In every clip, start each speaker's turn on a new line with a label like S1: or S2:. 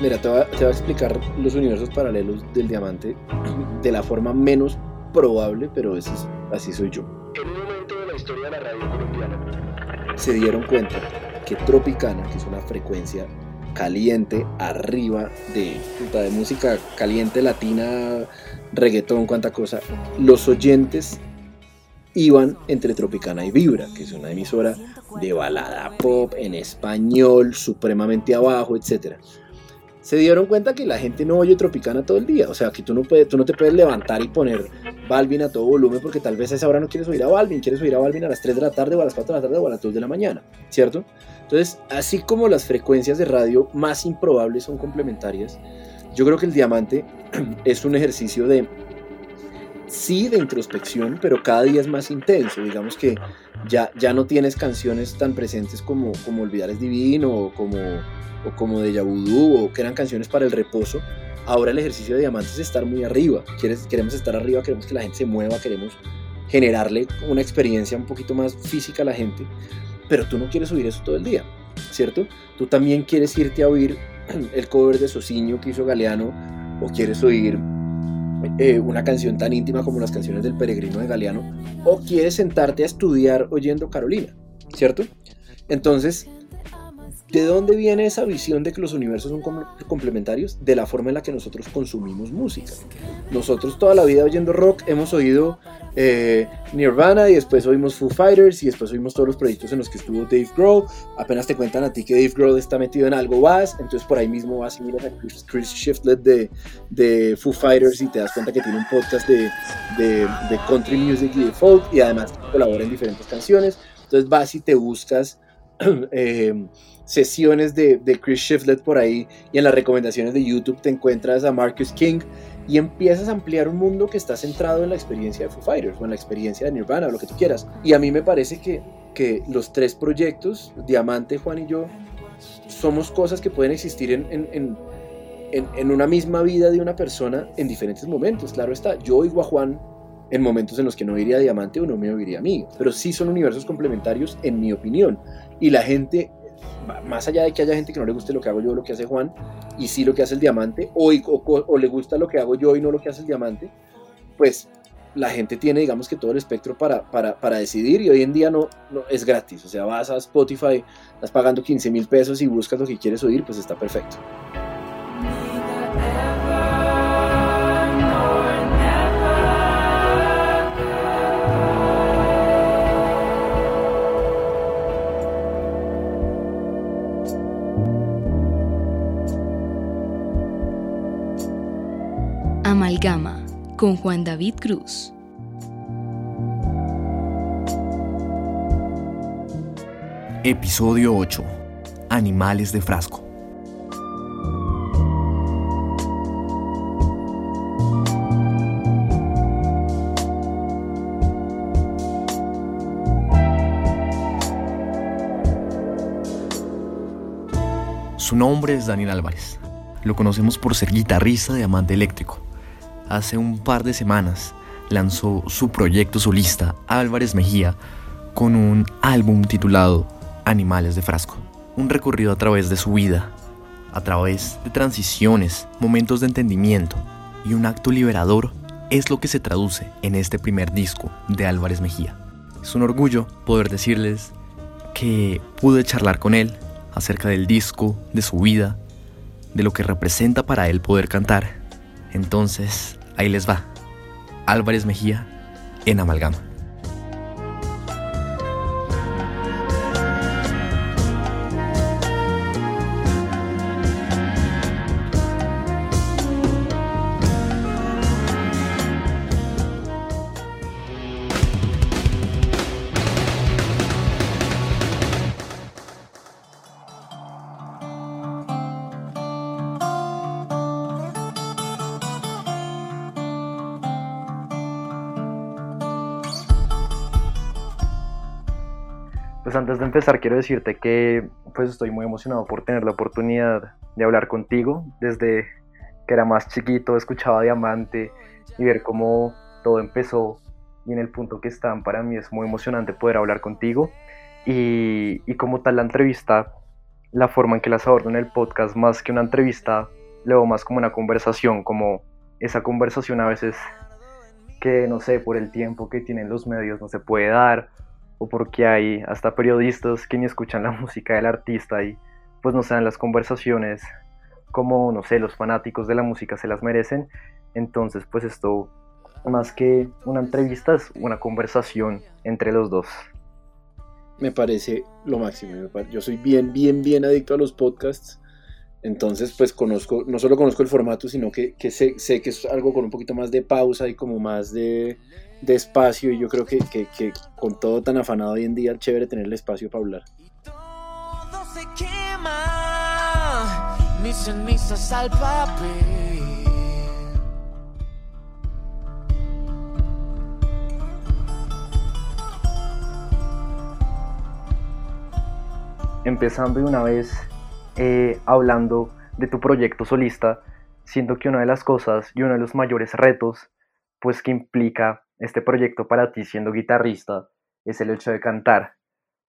S1: Mira, te voy, a, explicar los universos paralelos del diamante de la forma menos probable, pero es, así soy yo. En un momento de la historia de la radio colombiana se dieron cuenta que Tropicana, que es una frecuencia caliente arriba de, de música caliente latina, reggaetón, cuánta cosa, los oyentes iban entre Tropicana y Vibra, que es una emisora de balada pop en español, supremamente abajo, etc. Se dieron cuenta que la gente no oye Tropicana todo el día, o sea, que tú no, puedes, tú no te puedes levantar y poner Balvin a todo volumen porque tal vez a esa hora no quieres oír a Balvin, quieres oír a Balvin a las 3 de la tarde o a las 4 de la tarde o a las 2 de la mañana, ¿cierto? Entonces, así como las frecuencias de radio más improbables son complementarias, yo creo que el diamante es un ejercicio de sí de introspección, pero cada día es más intenso. Digamos que ya, ya no tienes canciones tan presentes como, como Olvidar Divino o como, o como de Yabudú o que eran canciones para el reposo. Ahora el ejercicio de diamantes es estar muy arriba. ¿Quieres, queremos estar arriba, queremos que la gente se mueva, queremos generarle una experiencia un poquito más física a la gente, pero tú no quieres oír eso todo el día, ¿cierto? Tú también quieres irte a oír el cover de Sociño que hizo Galeano o quieres oír eh, una canción tan íntima como las canciones del peregrino de Galeano, o quieres sentarte a estudiar oyendo Carolina, ¿cierto? Entonces, ¿De dónde viene esa visión de que los universos son complementarios? De la forma en la que nosotros consumimos música. Nosotros toda la vida oyendo rock hemos oído eh, Nirvana y después oímos Foo Fighters y después oímos todos los proyectos en los que estuvo Dave Grohl. Apenas te cuentan a ti que Dave Grohl está metido en algo, vas, entonces por ahí mismo vas y miras a Chris, Shiflett de, de, Foo Fighters y te das cuenta que tiene un podcast de country music y de folk y además colabora en diferentes canciones. Entonces vas y te buscas eh, sesiones de, de, Chris Shiflett por ahí y en las recomendaciones de YouTube te encuentras a Marcus King y empiezas a ampliar un mundo que está centrado en la experiencia de Foo Fighters o en la experiencia de Nirvana o lo que tú quieras. Y a mí me parece que, que los tres proyectos, Diamante, Juan y yo, somos cosas que pueden existir en, en, en, en, una misma vida de una persona en diferentes momentos. Claro está, yo oigo a Juan en momentos en los que no iría a Diamante o no me oiría a mí, pero sí son universos complementarios en mi opinión. Y la gente más allá de que haya gente que no le guste lo que hago yo, lo que hace Juan, y sí lo que hace el diamante, o, o, le gusta lo que hago yo y no lo que hace el diamante, pues la gente tiene, digamos que todo el espectro para, para, para decidir y hoy en día no, no, es gratis. O sea, vas a Spotify, estás pagando 15 mil pesos y buscas lo que quieres oír, pues está perfecto.
S2: Amalgama con Juan David Cruz.
S3: Episodio 8. Animales de frasco. Su nombre es Daniel Álvarez. Lo conocemos por ser guitarrista de Amante Eléctrico hace un par de semanas lanzó su proyecto solista Álvarez Mejía con un álbum titulado Animales de Frasco. Un recorrido a través de su vida, a través de transiciones, momentos de entendimiento y un acto liberador es lo que se traduce en este primer disco de Álvarez Mejía. Es un orgullo poder decirles que pude charlar con él acerca del disco, de su vida, de lo que representa para él poder cantar. Entonces, Ahí les va. Álvarez Mejía en Amalgama.
S1: Empezar quiero decirte que pues estoy muy emocionado por tener la oportunidad de hablar contigo. Desde que era más chiquito escuchaba Diamante y ver cómo todo empezó y en el punto que están para mí es muy emocionante poder hablar contigo y, y como tal la entrevista
S4: la forma en que las abordo en el podcast, más que una entrevista, lo veo más como una conversación, como esa conversación a veces que, no sé, por el tiempo que tienen los medios no se puede dar, o porque hay hasta periodistas que ni escuchan la música del artista y pues no se dan las conversaciones como, no sé, los fanáticos de la música se las merecen. Entonces, pues esto, más que una entrevista, es una conversación entre los dos.
S1: Me parece lo máximo. Yo soy bien, bien, bien adicto a los podcasts. Entonces, pues conozco, no solo conozco el formato, sino que, sé, sé, que es algo con un poquito más de pausa y como más de, de espacio. Y yo creo que, que, que, con todo tan afanado hoy en día, chévere tener el espacio para hablar.
S4: Empezando de una vez eh, hablando de tu proyecto solista, siento que una de las cosas y uno de los mayores retos, pues que implica este proyecto para ti siendo guitarrista, es el hecho de cantar.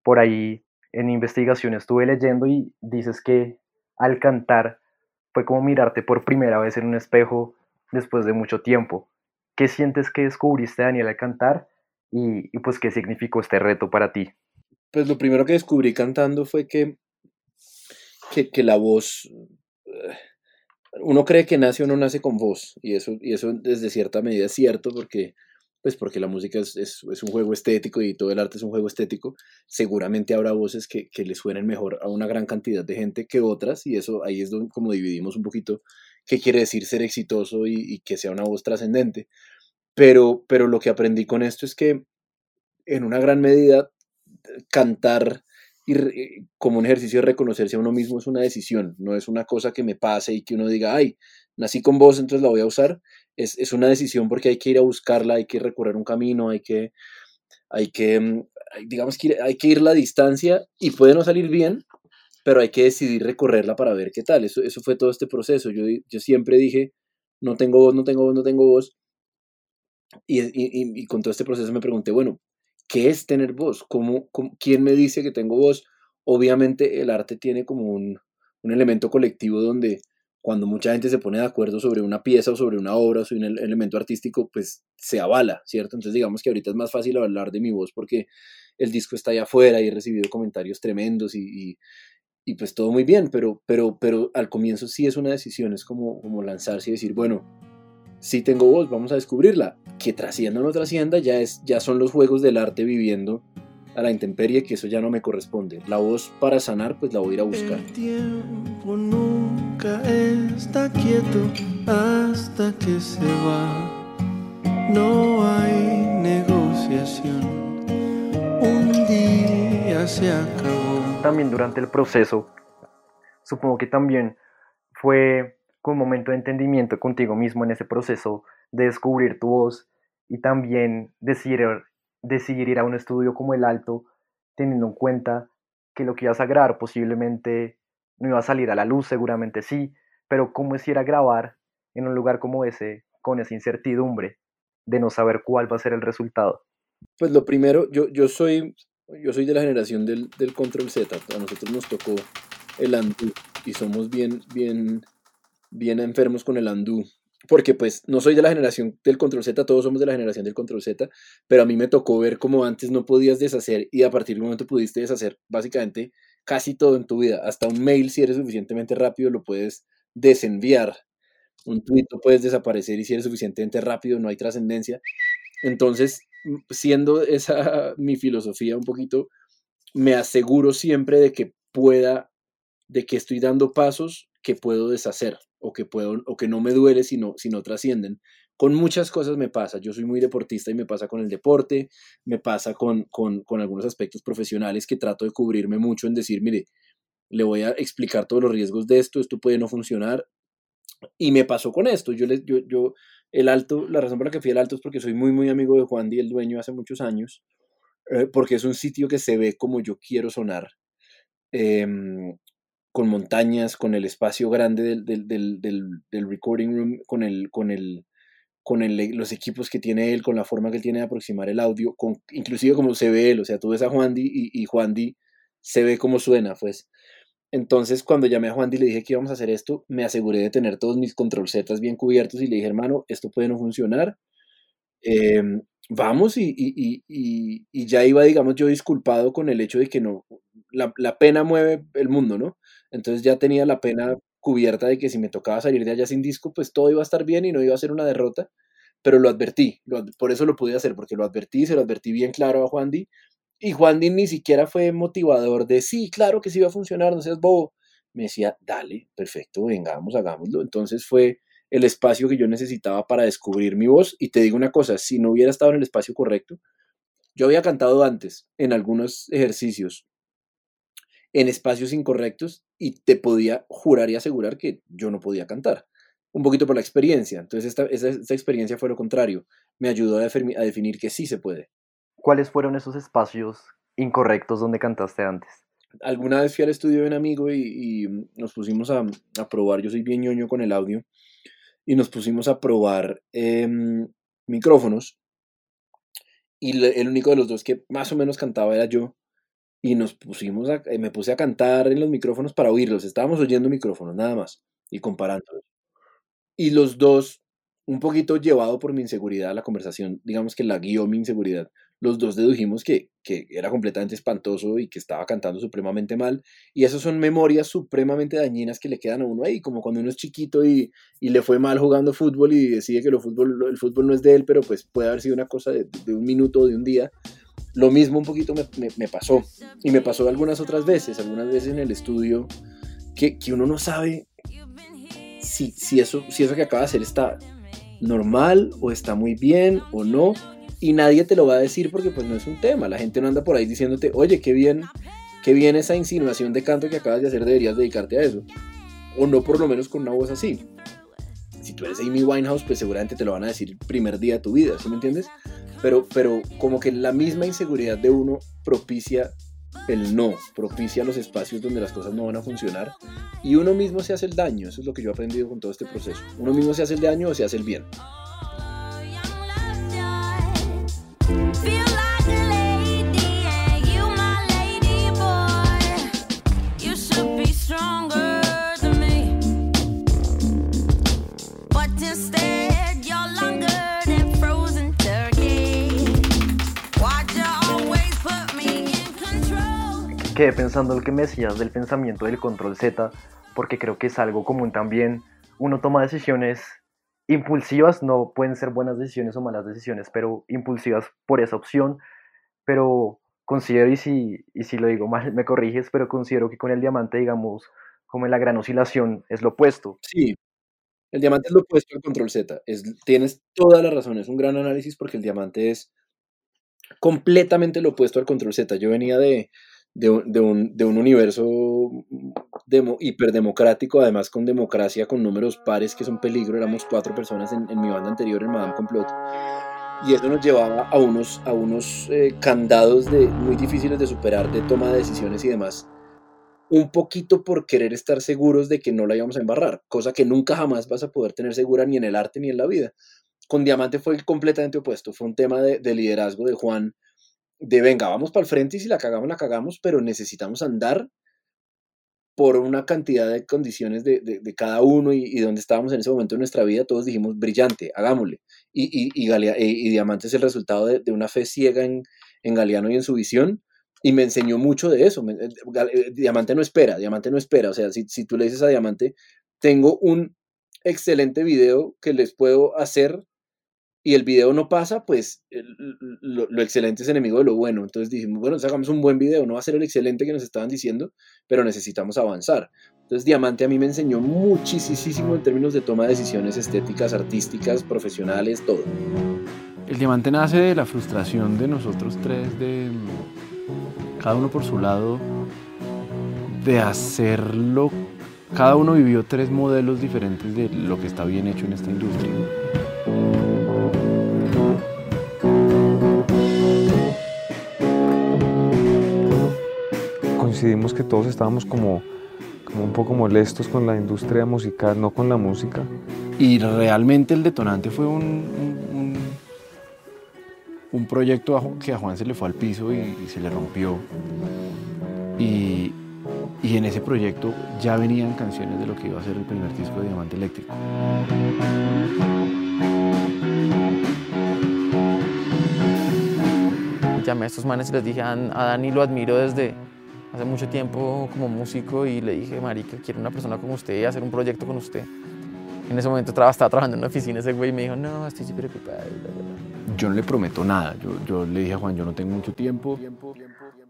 S4: Por ahí en investigación estuve leyendo y dices que al cantar fue como mirarte por primera vez en un espejo después de mucho tiempo. ¿Qué sientes que descubriste, Daniel, al cantar? Y, pues, ¿qué significó este reto para ti?
S1: Pues lo primero que descubrí cantando fue que, que, que la voz... Uno cree que nace o no nace con voz, y eso, y eso desde cierta medida es cierto, porque pues porque la música es, es, un juego estético y todo el arte es un juego estético, seguramente habrá voces que, que le suenen mejor a una gran cantidad de gente que otras, y eso ahí es donde, como dividimos un poquito qué quiere decir ser exitoso y, y que sea una voz trascendente. Pero, pero lo que aprendí con esto es que en una gran medida cantar y, como un ejercicio de reconocerse a uno mismo es una decisión, no es una cosa que me pase y que uno diga, ay, nací con voz, entonces la voy a usar, es, es, una decisión porque hay que ir a buscarla, hay que recorrer un camino, hay que, hay que, mm, digamos que hay que ir la distancia y puede no salir bien, pero hay que decidir recorrerla para ver qué tal. Eso, eso fue todo este proceso. Yo, yo siempre dije, no tengo voz, no tengo voz, no tengo voz. Y, y, y con todo este proceso me pregunté, bueno, ¿qué es tener voz? ¿Cómo, cómo, quién me dice que tengo voz? Obviamente el arte tiene como un, un elemento colectivo donde cuando mucha gente se pone de acuerdo sobre una pieza o sobre una obra o sobre un elemento artístico, pues se avala, ¿cierto? Entonces digamos que ahorita es más fácil hablar de mi voz porque el disco está allá afuera y he recibido comentarios tremendos y, y, pues todo muy bien, pero, pero, pero al comienzo sí es una decisión, es como, como lanzarse y decir, bueno, sí tengo voz, vamos a descubrirla. Que trascienda o no trascienda ya, es, ya son los juegos del arte viviendo a la intemperie, que eso ya no me corresponde. La voz para sanar, pues la voy a ir a buscar.
S5: El tiempo nunca está quieto hasta que se va. No hay negociación. Un día se acabó.
S4: También durante el proceso, supongo que también fue un momento de entendimiento contigo mismo en ese proceso de descubrir tu voz y también decidir decidir ir a un estudio como el Alto, teniendo en cuenta que lo que ibas a grabar posiblemente no iba a salir a la luz, seguramente sí, pero cómo es ir a grabar en un lugar como ese con esa incertidumbre de no saber cuál va a ser el resultado.
S1: Pues lo primero, yo, yo soy yo soy de la generación del, del Control Z, a nosotros nos tocó el Andu y somos bien, bien, bien enfermos con el Andu porque pues no soy de la generación del control Z, todos somos de la generación del control Z, pero a mí me tocó ver cómo antes no podías deshacer y a partir del momento pudiste deshacer básicamente casi todo en tu vida, hasta un mail si eres suficientemente rápido lo puedes desenviar, un tweet puedes desaparecer y si eres suficientemente rápido no hay trascendencia. Entonces, siendo esa mi filosofía un poquito, me aseguro siempre de que pueda, de que estoy dando pasos que puedo deshacer o que, puedo, o que no me duele si no, si no trascienden. Con muchas cosas me pasa. Yo soy muy deportista y me pasa con el deporte, me pasa con, con, con algunos aspectos profesionales que trato de cubrirme mucho en decir, mire, le voy a explicar todos los riesgos de esto, esto puede no funcionar. Y me pasó con esto. Yo, yo, yo, el alto, la razón por la que fui al alto es porque soy muy, muy amigo de Juan Di, el dueño, hace muchos años, eh, porque es un sitio que se ve como yo quiero sonar. Eh, con montañas, con el espacio grande del, del, del, del, recording room, con, el, con, el, con el, los equipos que tiene él, con la forma que él tiene de aproximar el audio, con, inclusive como se ve él, o sea, tú ves a Juan Di y, y Juan Di se ve cómo suena, pues. Entonces, cuando llamé a Juan y le dije que íbamos a hacer esto, me aseguré de tener todos mis control Z bien cubiertos y le dije, hermano, esto puede no funcionar. Em, vamos y, ya iba, digamos, yo disculpado con el hecho de que no, la, la, pena mueve el mundo, ¿no? Entonces ya tenía la pena cubierta de que si me tocaba salir de allá sin disco, pues todo iba a estar bien y no iba a ser una derrota, pero lo advertí, por eso lo pude hacer, porque lo advertí, se lo advertí bien claro a Juan Di, y Juan Di ni siquiera fue motivador de, sí, claro que sí va a funcionar, no seas bobo. Me decía, dale, perfecto, vengamos, hagámoslo. Entonces fue el espacio que yo necesitaba para descubrir mi voz. Y te digo una cosa, si no hubiera estado en el espacio correcto, yo había cantado antes en algunos ejercicios, en espacios incorrectos, y te podía jurar y asegurar que yo no podía cantar. Un poquito por la experiencia. Entonces esta, esta, experiencia fue lo contrario. Me ayudó a, a definir que sí se puede.
S3: ¿Cuáles fueron esos espacios incorrectos donde cantaste antes?
S1: Alguna vez fui al estudio de un amigo y, nos pusimos a, a, probar, yo soy bien ñoño con el audio, y nos pusimos a probar em, micrófonos y el único de los dos que más o menos cantaba era yo y nos pusimos eh, me puse a cantar en los micrófonos para oírlos, estábamos oyendo micrófonos nada más y comparándolos. Y los dos, un poquito llevado por mi inseguridad, la conversación, digamos que la guió mi inseguridad, los dos dedujimos que, que, era completamente espantoso y que estaba cantando supremamente mal. Y esas son memorias supremamente dañinas que le quedan a uno ahí, como cuando uno es chiquito y, y le fue mal jugando fútbol y decide que el fútbol, el fútbol no es de él, pero pues puede haber sido una cosa de, de un minuto o de un día. Lo mismo un poquito me, me, me, pasó. Y me pasó algunas otras veces, algunas veces en el estudio, que, que uno no sabe si, si, eso, si eso que acaba de hacer está normal o está muy bien o no y nadie te lo va a decir porque pues no es un tema. La gente no anda por ahí diciéndote, oye, qué bien, qué bien esa insinuación de canto que acabas de hacer, deberías dedicarte a eso. O no por lo menos con una voz así. Si tú eres Amy Winehouse, pues seguramente te lo van a decir primer día de tu vida, ¿sí me entiendes? Pero, pero como que la misma inseguridad de uno propicia el no, propicia los espacios donde las cosas no van a funcionar y uno mismo se hace el daño, eso es lo que yo he aprendido con todo este proceso. Uno mismo se hace el daño o se hace el bien.
S3: Quedé pensando lo que me decías del pensamiento del control Z, porque creo que es algo común también. Uno toma decisiones impulsivas, no pueden ser buenas decisiones o malas decisiones, pero impulsivas por esa opción. Pero considero, y si, y si lo digo mal, me corriges, pero considero que con el diamante, digamos, como en la gran oscilación, es lo opuesto.
S1: Sí, el diamante es lo opuesto al control Z. Es, tienes toda la razón, es un gran análisis porque el diamante es completamente lo opuesto al control Z. Yo venía de, de, un, de un, universo demo, hiperdemocrático, además con democracia, con números pares que son peligro. Éramos cuatro personas en, mi banda anterior, en Madame Complot. Y eso nos llevaba a unos, a unos eh, candados de, muy difíciles de superar, de toma de decisiones y demás. Un poquito por querer estar seguros de que no la íbamos a embarrar, cosa que nunca jamás vas a poder tener segura ni en el arte ni en la vida. Con Diamante fue completamente opuesto, fue un tema de, de liderazgo de Juan, de venga, vamos para el frente y si la cagamos, la cagamos, pero necesitamos andar por una cantidad de condiciones de, de, cada uno y, donde estábamos en ese momento de nuestra vida, todos dijimos, brillante, hagámosle. Y, y, y, y Diamante es el resultado de, de, una fe ciega en, en Galeano y en su visión, y me enseñó mucho de eso. Eh, eh, Diamante no espera, Diamante no espera. O sea, si, si tú le dices a Diamante, tengo un excelente video que les puedo hacer y el video no pasa, pues lo, excelente es enemigo de lo bueno. Entonces dijimos, bueno, hagamos un buen video, no va a ser el excelente que nos estaban diciendo, pero necesitamos avanzar. Entonces Diamante a mí me enseñó muchísimo en términos de toma de decisiones estéticas, artísticas, profesionales, todo.
S6: El Diamante nace de la frustración de nosotros tres, de cada uno por su lado, de hacerlo. Cada uno vivió tres modelos diferentes de lo que está bien hecho en esta industria.
S7: Decidimos que todos estábamos como, como un poco molestos con la industria musical, no con la música.
S6: Y realmente el detonante fue un, un, un proyecto que a Juan se le fue al piso y, se le rompió. Y, Y en ese proyecto ya venían canciones de lo que iba a ser el primer disco de Diamante Eléctrico.
S8: Llamé a estos manes y les dije, a Dani lo admiro desde hace mucho tiempo como músico y le dije, marica, quiero una persona como usted y hacer un proyecto con usted. En ese momento estaba trabajando en una oficina ese güey y me dijo, no, estoy súper ocupado.
S6: Yo no le prometo nada. Yo, yo le dije a Juan, yo no tengo mucho tiempo.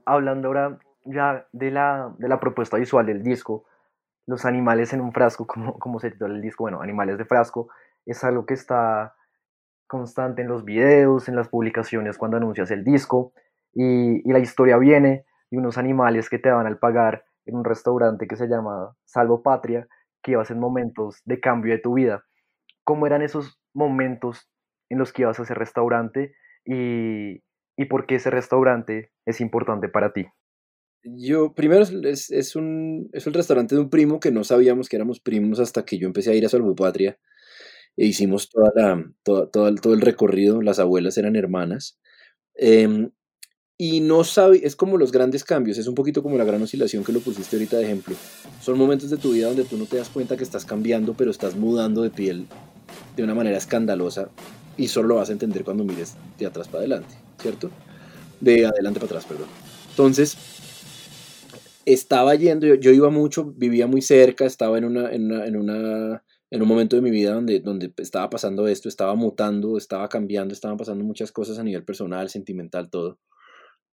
S4: Hablando ahora ya de la, de la propuesta visual del disco, los animales en un frasco, como, como se titula el disco, bueno, animales de frasco, es algo que está constante en los videos, en las publicaciones cuando anuncias el disco, y, y la historia viene de unos animales que te van al pagar en un restaurante que se llama Salvo Patria, que ibas en momentos de cambio de tu vida. ¿Cómo eran esos momentos en los que ibas a ese restaurante y, y por qué ese restaurante es importante para ti?
S1: Yo, primero, es, es, un, es el restaurante de un primo que no sabíamos que éramos primos hasta que yo empecé a ir a Salvopatria e hicimos toda la, toda, todo, todo el recorrido, las abuelas eran hermanas. Eh, y no sabe, es como los grandes cambios, es un poquito como la gran oscilación que lo pusiste ahorita de ejemplo. Son momentos de tu vida donde tú no te das cuenta que estás cambiando, pero estás mudando de piel de una manera escandalosa y solo lo vas a entender cuando mires de atrás para adelante, ¿cierto? De adelante para atrás, perdón. Entonces, estaba yendo, yo, iba mucho, vivía muy cerca, estaba en, una, en, una, en, una, en un momento de mi vida donde, donde estaba pasando esto, estaba mutando, estaba cambiando, estaban pasando muchas cosas a nivel personal, sentimental, todo.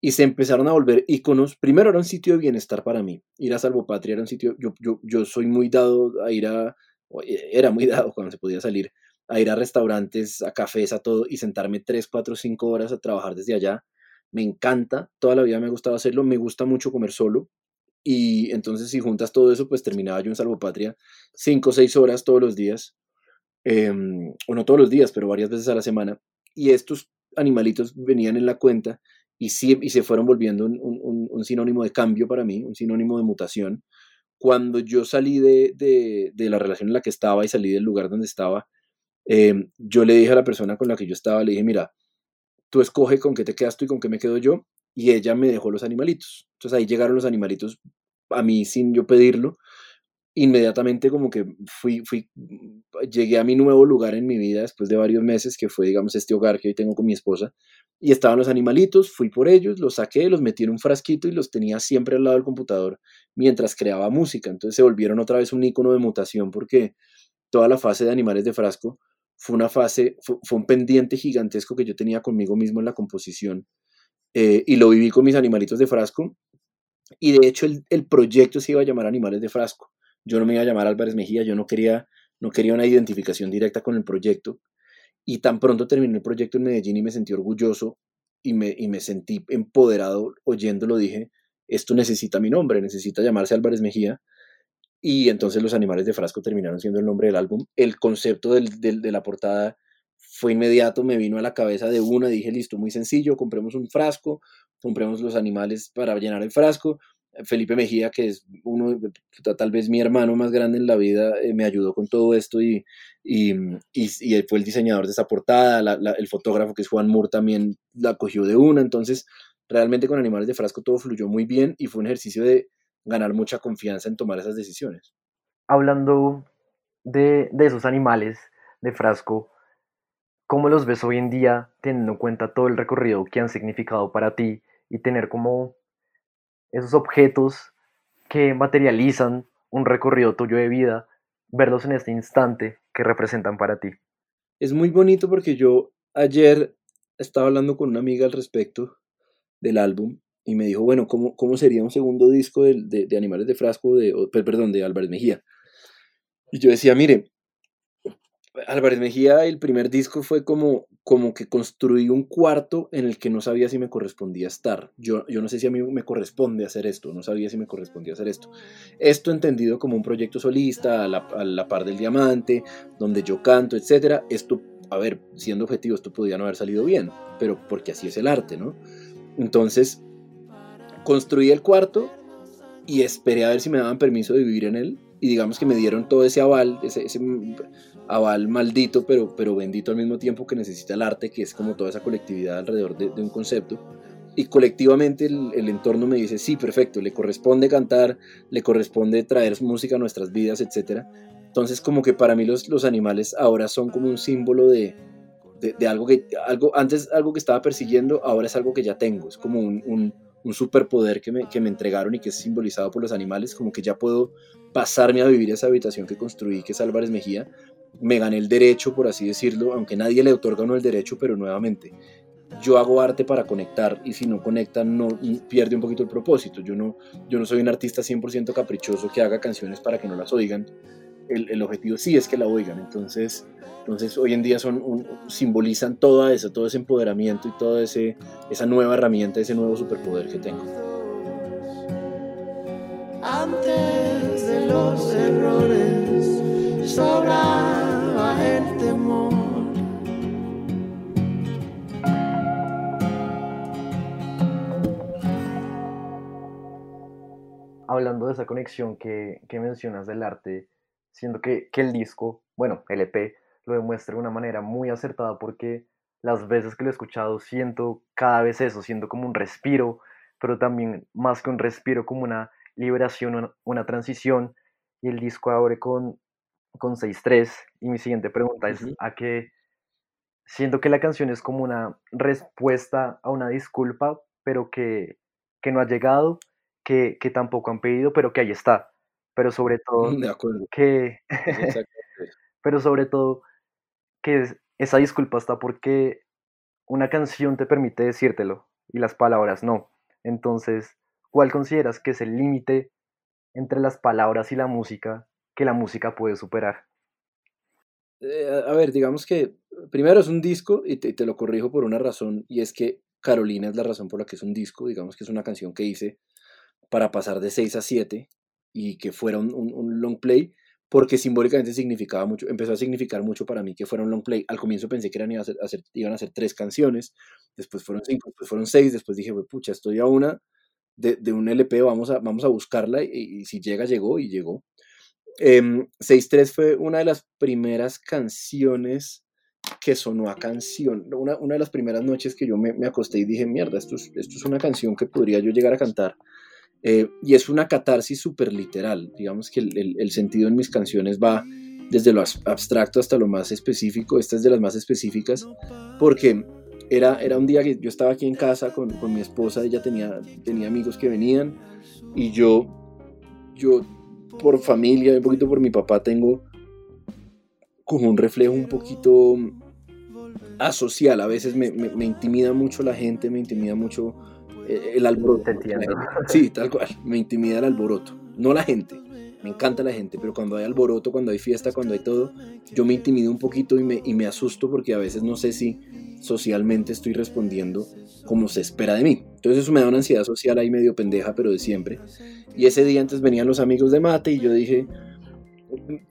S1: Y se empezaron a volver íconos. Primero era un sitio de bienestar para mí. Ir a Salvopatria era un sitio, yo, yo, soy muy dado a ir a, era muy dado cuando se podía salir, a ir a restaurantes, a cafés, a todo, y sentarme 3, 4, 5 horas a trabajar desde allá. Me encanta, toda la vida me ha gustado hacerlo, me gusta mucho comer solo, y entonces si juntas todo eso, pues terminaba yo en Salvopatria 5 o 6 horas todos los días, eh, o no todos los días, pero varias veces a la semana, y estos animalitos venían en la cuenta y, sí, y se fueron volviendo un, un, un, sinónimo de cambio para mí, un sinónimo de mutación. Cuando yo salí de, de, de la relación en la que estaba y salí del lugar donde estaba, eh, yo le dije a la persona con la que yo estaba, le dije, mira, tú escoge con qué te quedas tú y con qué me quedo yo, y ella me dejó los animalitos. Entonces ahí llegaron los animalitos a mí sin yo pedirlo. Inmediatamente como que fui, fui, llegué a mi nuevo lugar en mi vida después de varios meses, que fue, digamos, este hogar que hoy tengo con mi esposa, y estaban los animalitos, fui por ellos, los saqué, los metí en un frasquito y los tenía siempre al lado del computador mientras creaba música. Entonces se volvieron otra vez un icono de mutación porque toda la fase de animales de frasco fue una fase, fue, un pendiente gigantesco que yo tenía conmigo mismo en la composición eh, y lo viví con mis animalitos de frasco. Y de hecho el, el, proyecto se iba a llamar Animales de Frasco. Yo no me iba a llamar Álvarez Mejía, yo no quería, no quería una identificación directa con el proyecto. Y tan pronto terminé el proyecto en Medellín y me sentí orgulloso y me, y me sentí empoderado oyéndolo, dije, esto necesita mi nombre, necesita llamarse Álvarez Mejía. Y entonces los animales de frasco terminaron siendo el nombre del álbum. El concepto del, del, de la portada fue inmediato, me vino a la cabeza de una, dije, listo, muy sencillo, compremos un frasco, compremos los animales para llenar el frasco, Felipe Mejía, que es uno, tal vez mi hermano más grande en la vida, eh, me ayudó con todo esto y, y, y, fue el diseñador de esa portada, el fotógrafo que es Juan Moore también la cogió de una, entonces realmente con Animales de Frasco todo fluyó muy bien y fue un ejercicio de ganar mucha confianza en tomar esas decisiones.
S4: Hablando de, de esos animales de frasco, ¿cómo los ves hoy en día teniendo en cuenta todo el recorrido que han significado para ti y tener como esos objetos que materializan un recorrido tuyo de vida, verlos en este instante que representan para ti.
S1: Es muy bonito porque yo ayer estaba hablando con una amiga al respecto del álbum y me dijo, bueno, ¿cómo, cómo sería un segundo disco de, de, Animales de Frasco, de, perdón, de Álvarez Mejía? Y yo decía, mire, Álvarez Mejía, el primer disco fue como, como que construí un cuarto en el que no sabía si me correspondía estar. Yo, yo no sé si a mí me corresponde hacer esto, no sabía si me correspondía hacer esto. Esto entendido como un proyecto solista, a la, par del diamante, donde yo canto, etc. Esto, a ver, siendo objetivo, esto podía no haber salido bien, pero porque así es el arte, ¿no? Entonces, construí el cuarto y esperé a ver si me daban permiso de vivir en él y digamos que me dieron todo ese aval, ese aval maldito, pero, pero bendito al mismo tiempo que necesita el arte, que es como toda esa colectividad alrededor de, un concepto. y colectivamente el, el, entorno me dice, sí, perfecto, le corresponde cantar, le corresponde traer música a nuestras vidas, etc. Entonces como que para mí los, los animales ahora son como un símbolo de, de, algo que, algo, antes algo que estaba persiguiendo, ahora es algo que ya tengo, es como un, un, un superpoder que me, que me entregaron y que es simbolizado por los animales, como que ya puedo pasarme a vivir esa habitación que construí, que es Álvarez Mejía, me gané el derecho, por así decirlo, aunque nadie le otorga uno el derecho, pero nuevamente, yo hago arte para conectar y si no conecta no pierde un poquito el propósito. Yo no, yo no soy un artista 100% caprichoso que haga canciones para que no las oigan. El, el, objetivo sí es que la oigan. Entonces, entonces hoy en día son un, simbolizan todo eso, todo ese empoderamiento y toda esa nueva herramienta, ese nuevo superpoder que tengo.
S5: Antes de los errores sobraba el temor.
S4: Hablando de esa conexión que, que mencionas del arte, siento que, que el disco, bueno, el EP, lo demuestra de una manera muy acertada porque las veces que lo he escuchado siento cada vez eso, siento como un respiro, pero también más que un respiro, como una liberación, una, transición. Y el disco abre con, con 6-3. Y mi siguiente pregunta es a qué siento que la canción es como una respuesta a una disculpa, pero que, que no ha llegado, que, que, tampoco han pedido, pero que ahí está. Pero sobre todo,
S1: De acuerdo.
S4: que, pero sobre todo, que esa disculpa está porque una canción te permite decírtelo y las palabras no. Entonces, ¿cuál consideras que es el límite entre las palabras y la música que la música puede superar?
S1: Eh, a ver, digamos que primero es un disco y te, lo corrijo por una razón y es que Carolina es la razón por la que es un disco, digamos que es una canción que hice para pasar de 6 a 7 y que fuera un, long play porque simbólicamente significaba mucho, empezó a significar mucho para mí que fuera un long play. Al comienzo pensé que eran, iban, a ser, iban a ser tres canciones, después fueron cinco, después fueron seis, después dije, pucha, estoy a una de, de, un LP, vamos a, vamos a buscarla y, y si llega, llegó y llegó. Eh, 6-3 fue una de las primeras canciones que sonó a canción, una, una de las primeras noches que yo me, me acosté y dije, mierda, esto es, esto es una canción que podría yo llegar a cantar. Eh, y es una catarsis súper literal. Digamos que el, el, el, sentido en mis canciones va desde lo abstracto hasta lo más específico. Esta es de las más específicas porque era, era un día que yo estaba aquí en casa con, con mi esposa, ella tenía, tenía amigos que venían y yo, yo por familia, un poquito por mi papá, tengo como un reflejo un poquito asocial. A veces me, me, me intimida mucho la gente, me intimida mucho el alboroto. Sí, tal cual. Me intimida el alboroto. No la gente. Me encanta la gente, pero cuando hay alboroto, cuando hay fiesta, cuando hay todo, yo me intimido un poquito y me, y me asusto porque a veces no sé si socialmente estoy respondiendo como se espera de mí. Entonces eso me da una ansiedad social ahí medio pendeja, pero de siempre. Y ese día antes venían los amigos de mate y yo dije,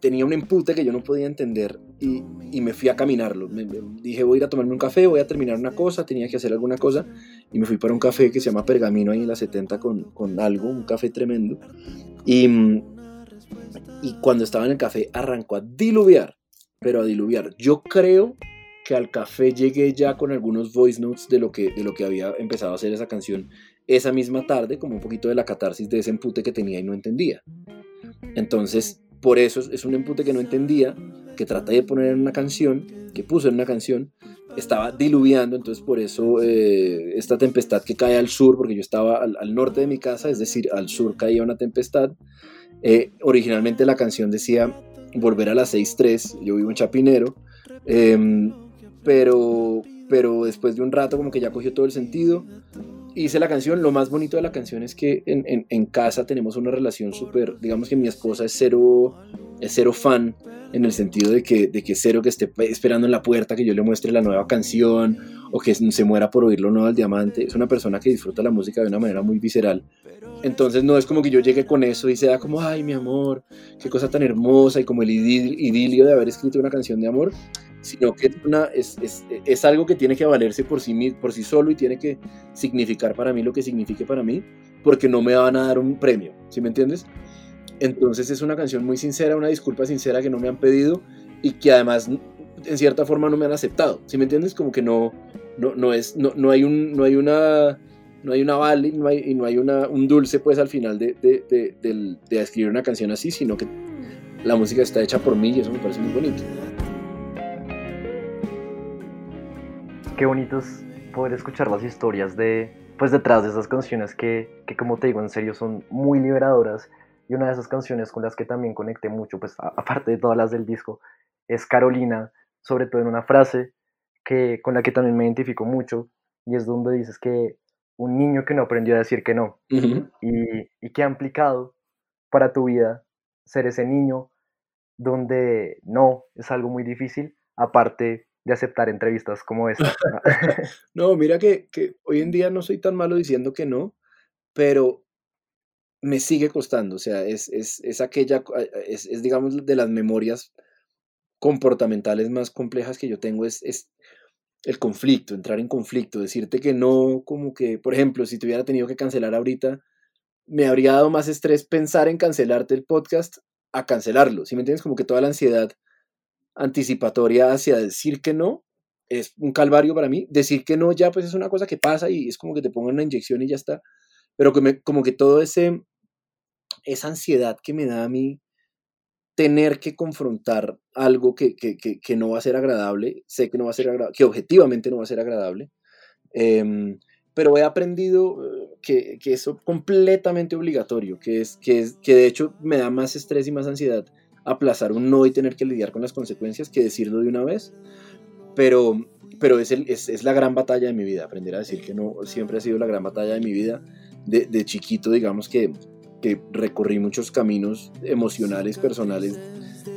S1: tenía un empute que yo no podía entender y, y me fui a caminarlo. Me, dije, voy a ir a tomarme un café, voy a terminar una cosa, tenía que hacer alguna cosa y me fui para un café que se llama Pergamino ahí en la 70 con, con algo, un café tremendo. Y, y cuando estaba en el café arrancó a diluviar, pero a diluviar. Yo creo que al café llegué ya con algunos voice notes de lo que, de lo que había empezado a hacer esa canción esa misma tarde, como un poquito de la catarsis de ese empute que tenía y no entendía. Entonces, por eso es un empute que no entendía, que traté de poner en una canción, que puse en una canción, estaba diluviando, entonces por eso eh, esta tempestad que cae al sur, porque yo estaba al, al, norte de mi casa, es decir, al sur caía una tempestad. Eh, originalmente la canción decía volver a las 6.3, yo vivo en Chapinero, eh, pero, pero después de un rato como que ya cogió todo el sentido. Hice la canción, lo más bonito de la canción es que en, en, en casa tenemos una relación súper, digamos que mi esposa es cero, es cero fan en el sentido de que, de que cero que esté esperando en la puerta que yo le muestre la nueva canción o que se muera por oír lo nuevo al diamante. Es una persona que disfruta la música de una manera muy visceral. Entonces no es como que yo llegue con eso y sea como, ay, mi amor, qué cosa tan hermosa y como el idilio de haber escrito una canción de amor, sino que es, es, es, algo que tiene que valerse por sí, por sí solo y tiene que significar para mí lo que signifique para mí, porque no me van a dar un premio, ¿sí me entiendes? Entonces es una canción muy sincera, una disculpa sincera que no me han pedido y que además en cierta forma no me han aceptado. ¿Sí me entiendes? Como que no, no, no, es, no, no, hay, un, no hay una no hay una no hay, y no hay una, un dulce pues al final de, de, de, de escribir una canción así, sino que la música está hecha por mí y eso me parece muy bonito.
S4: Qué bonito es poder escuchar las historias de, pues detrás de esas canciones que, que como te digo, en serio son muy liberadoras. Y una de esas canciones con las que también conecté mucho, pues a- aparte de todas las del disco, es Carolina, sobre todo en una frase que, con la que también me identifico mucho, y es donde dices que un niño que no aprendió a decir que no,
S1: Ujú.
S4: y, y que ha implicado para tu vida ser ese niño donde no es algo muy difícil, aparte de aceptar entrevistas como esta.
S1: No, mira que, que hoy en día no soy tan malo diciendo que no, pero me sigue costando. O sea, es, es, es aquella, eh, es, es, digamos, de las memorias comportamentales más complejas que yo tengo, es, es el conflicto, entrar en conflicto, decirte que no, como que, por ejemplo, si te hubiera tenido que cancelar ahorita, me habría dado más estrés pensar en cancelarte el podcast a cancelarlo. Si me entiendes? Como que toda la ansiedad anticipatoria hacia decir que no es un calvario para mí. Decir que no ya pues es una cosa que pasa y es como que te pongan una inyección y ya está. Pero que me- como que todo ese esa ansiedad que me da a mí tener que confrontar algo que, que, que, que no va a ser agradable, sé que no va a ser agradable, que objetivamente no va a ser agradable, em, pero he aprendido eh, que, que eso es completamente obligatorio, que, es, que, es, que de hecho me da más estrés y más ansiedad aplazar un no y tener que lidiar con las consecuencias que decirlo de una vez, pero, pero es, el, es, es la gran batalla de mi vida, aprender a decir que no siempre ha sido la gran batalla de mi vida, de, de chiquito digamos que, que recorrí muchos caminos emocionales, personales,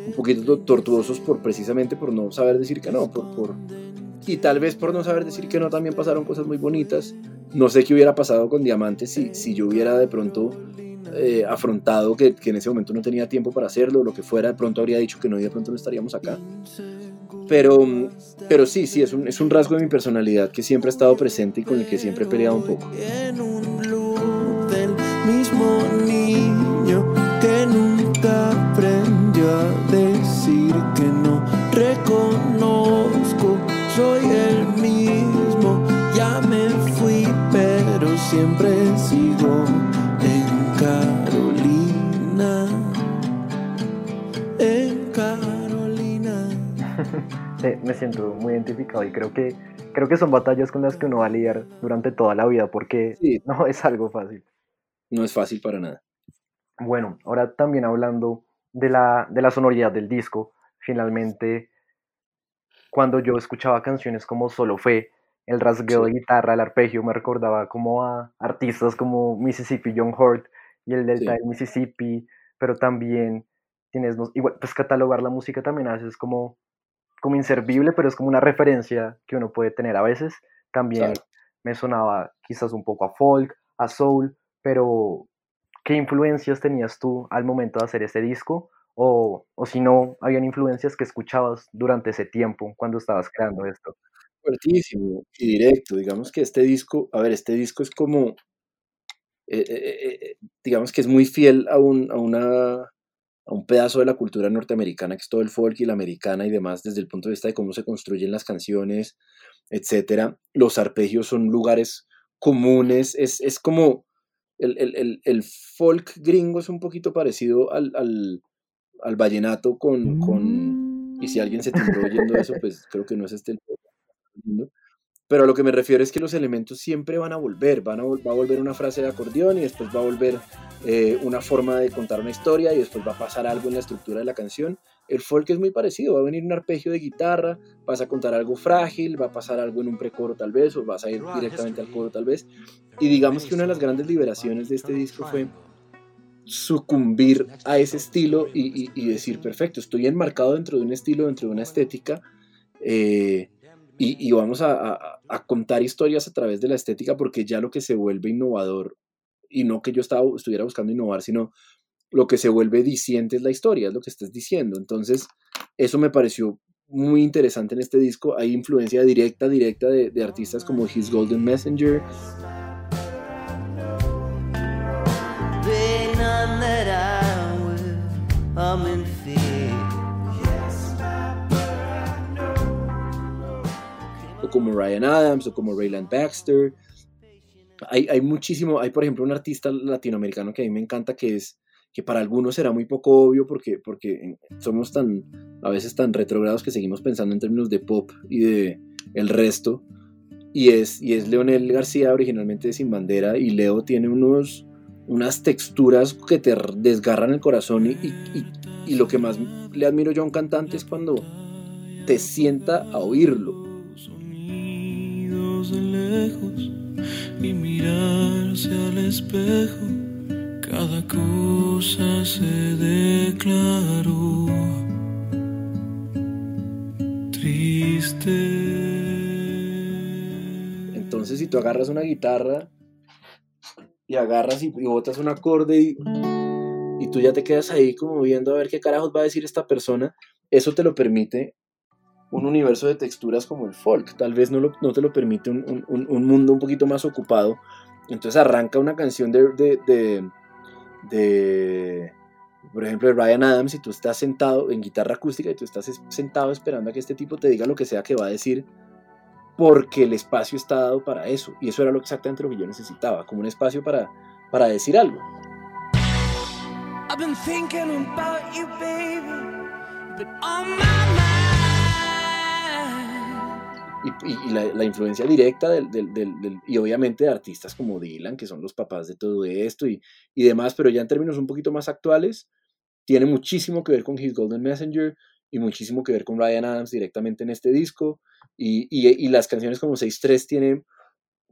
S1: un poquito tortuosos por precisamente por no saber decir que no, por, por, y tal vez por no saber decir que no también pasaron cosas muy bonitas. No sé qué hubiera pasado con Diamantes si, si yo hubiera de pronto eh, afrontado que, que en ese momento no tenía tiempo para hacerlo, lo que fuera, de pronto habría dicho que no y de pronto no estaríamos acá. Pero, pero sí, sí, es un, es un rasgo de mi personalidad que siempre ha estado presente y con el que siempre he peleado un poco.
S5: En un del mismo niño que nunca aprendió a decir que no. Reconozco, soy el mismo. Ya me fui, pero siempre sigo
S4: Sí, me siento muy identificado y creo que, creo que son batallas con las que uno va a lidiar durante toda la vida porque
S1: Sí.
S4: no es algo fácil.
S1: No es fácil para nada.
S4: Bueno, ahora también hablando de la, de la sonoridad del disco, finalmente, cuando yo escuchaba canciones como Solo Fue, el rasgueo de guitarra, el arpegio, me recordaba como a artistas como Mississippi John Hurt y el Delta
S1: Sí.
S4: del Mississippi, pero también tienes, igual, pues catalogar la música también a veces es como, como inservible, pero es como una referencia que uno puede tener a veces. También
S1: Claro.
S4: me sonaba quizás un poco a folk, a soul, pero ¿qué influencias tenías tú al momento de hacer este disco? O, o si no, habían influencias que escuchabas durante ese tiempo cuando estabas creando esto.
S1: Fuertísimo y directo. Digamos que este disco, a ver, este disco es como, eh, eh, eh, digamos que es muy fiel a un, a, una, a un pedazo de la cultura norteamericana, que es todo el folk y la americana y demás, desde el punto de vista de cómo se construyen las canciones, etcétera. Los arpegios son lugares comunes, es, es como el, el, el, folk gringo es un poquito parecido al, al, al vallenato con, con, y si alguien se timbró oyendo eso, pues creo que no es este el. Pero a lo que me refiero es que los elementos siempre van a volver, van a, va a volver una frase de acordeón y después va a volver eh, una forma de contar una historia y después va a pasar algo en la estructura de la canción. El folk es muy parecido, va a venir un arpegio de guitarra, vas a contar algo frágil, va a pasar algo en un precoro tal vez, o vas a ir directamente al coro tal vez. Y digamos que una de las grandes liberaciones de este disco fue sucumbir a ese estilo y decir, perfecto, estoy enmarcado dentro de un estilo, dentro de una estética, eh, y, vamos a, contar historias a través de la estética porque ya lo que se vuelve innovador, y no que yo estaba, estuviera buscando innovar, sino lo que se vuelve diciente es la historia, es lo que estás diciendo. Entonces, eso me pareció muy interesante en este disco. Hay influencia directa, directa de artistas como His Golden Messenger, como Ryan Adams, o como Rayland Baxter. hay, hay muchísimo, hay por ejemplo un artista latinoamericano que a mí me encanta que es que para algunos será muy poco obvio porque, porque somos tan, a veces tan retrogrados que seguimos pensando en términos de pop y de el resto. Y es, y es Leonel García, originalmente de Sin Bandera, y Leo tiene unos, unas texturas que te desgarran el corazón y, y, y lo que más le admiro yo a un cantante es cuando te sienta a oírlo.
S5: Lejos y mirarse al espejo, cada cosa se declaró triste.
S1: Entonces si tú agarras una guitarra y agarras y, y botas un acorde y, y tú ya te quedas ahí como viendo a ver qué carajos va a decir esta persona, eso te lo permite un universo de texturas como el folk. Tal vez no, te lo permite un, un, un, mundo un poquito más ocupado. Entonces arranca una canción de, por ejemplo, de Ryan Adams y tú estás sentado en guitarra acústica y tú estás sentado esperando a que este tipo te diga lo que sea que va a decir porque el espacio está dado para eso. Y eso era lo, exactamente lo que yo necesitaba, como un espacio para, decir algo. I've been thinking about you, baby, but on my. Y, la, influencia directa del, y obviamente de artistas como Dylan, que son los papás de todo esto y, y demás, pero ya en términos un poquito más actuales, tiene muchísimo que ver con His Golden Messenger y muchísimo que ver con Ryan Adams directamente en este disco. Y, y, las canciones como 6-3 tienen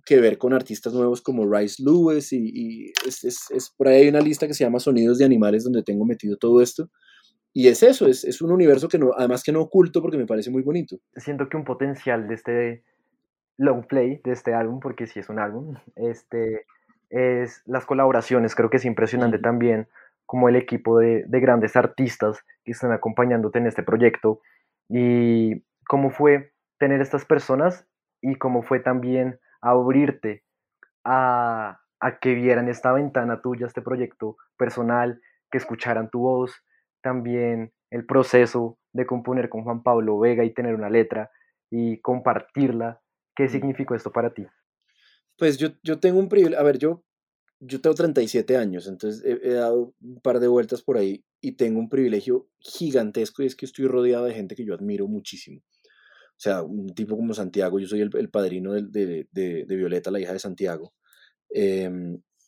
S1: que ver con artistas nuevos como Rice Lewis y, es, es, por ahí hay una lista que se llama Sonidos de Animales donde tengo metido todo esto. Y es eso, es, es un universo que no, además que no oculto porque me parece muy bonito.
S4: Siento que un potencial de este long play, de este álbum, porque sí es un álbum, este, es las colaboraciones. Creo que es impresionante mm. también como el equipo de, de, grandes artistas que están acompañándote en este proyecto y cómo fue tener estas personas y cómo fue también abrirte a, a que vieran esta ventana tuya, este proyecto personal, que escucharan tu voz, también el proceso de componer con Juan Pablo Vega y tener una letra y compartirla. ¿Qué significó esto para ti?
S1: Pues yo, yo tengo un privilegio, a ver, yo, yo tengo 37 años, entonces he, he, dado un par de vueltas por ahí y tengo un privilegio gigantesco y es que estoy rodeado de gente que yo admiro muchísimo. O sea, un tipo como Santiago, yo soy el, el padrino de, de, de, de, Violeta, la hija de Santiago. Eh,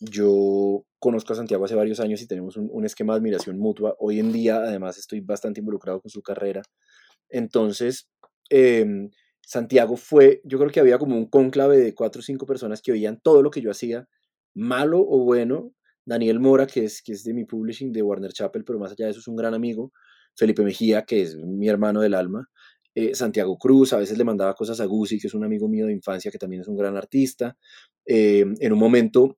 S1: yo conozco a Santiago hace varios años y tenemos un, esquema de admiración mutua. Hoy en día, además, estoy bastante involucrado con su carrera. Entonces, eh, Santiago fue, yo creo que había como un cónclave de cuatro o cinco personas que oían todo lo que yo hacía, malo o bueno. Daniel Mora, que es, que es de mi publishing de Warner Chappell, pero más allá de eso es un gran amigo. Felipe Mejía, que es mi hermano del alma. Eh, Santiago Cruz, a veces le mandaba cosas a Gusi, que es un amigo mío de infancia, que también es un gran artista. Eh, en un momento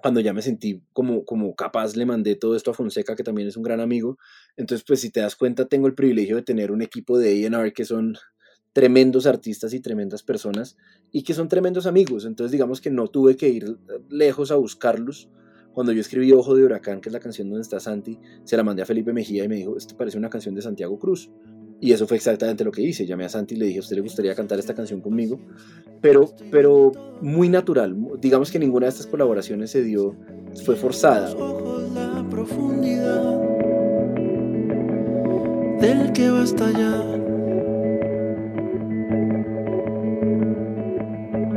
S1: cuando ya me sentí como, como capaz, le mandé todo esto a Fonseca, que también es un gran amigo. Entonces, pues si te das cuenta, tengo el privilegio de tener un equipo de A&R que son tremendos artistas y tremendas personas y que son tremendos amigos. Entonces, digamos que no tuve que ir lejos a buscarlos. Cuando yo escribí Ojo de Huracán, que es la canción donde está Santi, se la mandé a Felipe Mejía y me dijo, esto parece una canción de Santiago Cruz. Y eso fue exactamente lo que hice. Llamé a Santi y le dije, ¿a usted le gustaría cantar esta canción conmigo? Pero, pero muy natural. Digamos que ninguna de estas colaboraciones se dio, fue forzada.
S5: La profundidad del que va a estallar.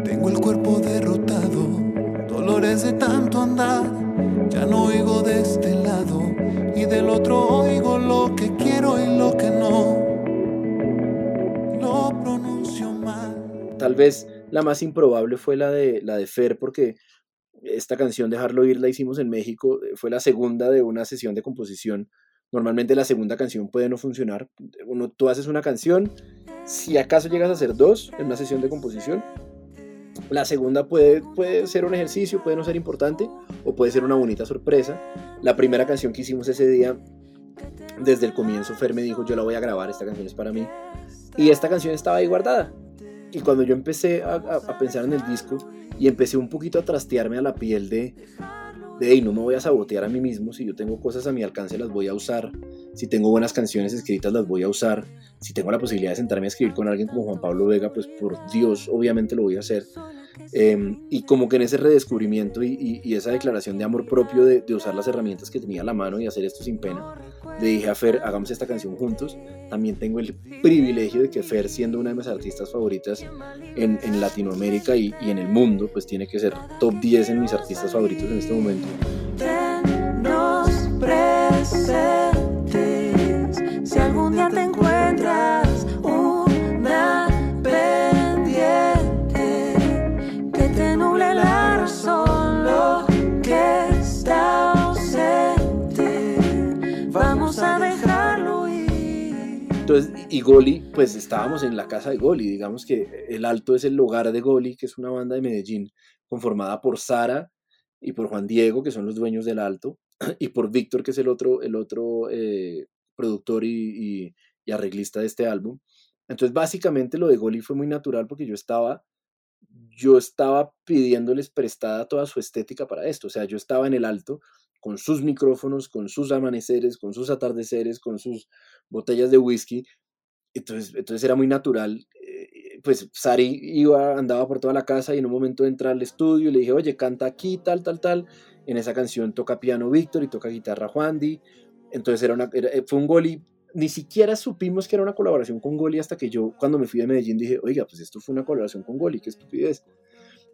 S5: Tengo el cuerpo derrotado, dolores de tanto andar. Ya no oigo de este lado y del otro oigo lo que quiero y lo que no.
S1: Tal vez la más improbable fue la de, la de Fer, porque esta canción Dejarlo Ir la hicimos en México, eh, fue la segunda de una sesión de composición. Normalmente la segunda canción puede no funcionar. Uno, tú haces una canción, si acaso llegas a hacer dos en una sesión de composición, la segunda puede, puede ser un ejercicio, puede no ser importante o puede ser una bonita sorpresa. La primera canción que hicimos ese día, desde el comienzo, Fer me dijo, yo la voy a grabar, esta canción es para mí. Y esta canción estaba ahí guardada. Y cuando yo empecé a, a, pensar en el disco y empecé un poquito a trastearme a la piel de, de, hey, no me voy a sabotear a mí mismo, si yo tengo cosas a mi alcance las voy a usar, si tengo buenas canciones escritas las voy a usar, si tengo la posibilidad de sentarme a escribir con alguien como Juan Pablo Vega, pues por Dios, obviamente lo voy a hacer. Em, y como que en ese redescubrimiento y, esa declaración de amor propio de, usar las herramientas que tenía a la mano y hacer esto sin pena, le dije a Fer, hagamos esta canción juntos. También tengo el privilegio de que Fer, siendo una de mis artistas favoritas en, Latinoamérica y, y, en el mundo, pues tiene que ser top 10 en mis artistas favoritos en este momento.
S5: si algún día te encuentras
S1: Y Goli, pues estábamos en la casa de Goli, digamos que El Alto es el hogar de Goli, que es una banda de Medellín conformada por Sara y por Juan Diego, que son los dueños del Alto, y por Víctor, que es el otro, el otro eh, productor y, y, arreglista de este álbum. Entonces, básicamente lo de Goli fue muy natural porque yo estaba, yo estaba pidiéndoles prestada toda su estética para esto. O sea, yo estaba en el alto con sus micrófonos, con sus amaneceres, con sus atardeceres, con sus botellas de whisky. Entonces, entonces era muy natural. Eh, pues Sari iba, andaba por toda la casa y en un momento entra al estudio y le dije, oye, canta aquí, tal, tal, tal. En esa canción toca piano Víctor y toca guitarra Juan Di. Entonces era una, eh, fue un Goli. Ni siquiera supimos que era una colaboración con Goli hasta que yo, cuando me fui a Medellín, dije, oiga, pues esto fue una colaboración con Goli, qué estupidez.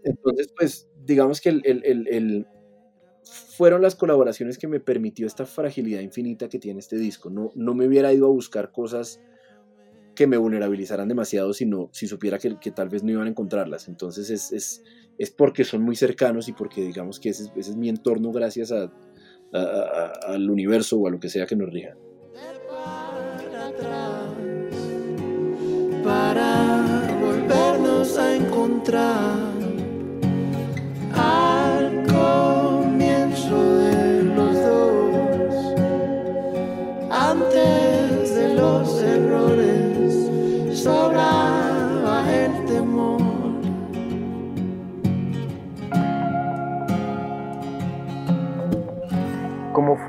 S1: Entonces, pues, digamos que el fueron las colaboraciones que me permitió esta fragilidad infinita que tiene este disco. No, no me hubiera ido a buscar cosas que me vulnerabilizaran demasiado sino si supiera que, que tal vez no iban a encontrarlas. Entonces es, es, es, porque son muy cercanos y porque digamos que ese, es mi entorno gracias a, al universo o a lo que sea que nos rija.
S5: Para volvernos a encontrar.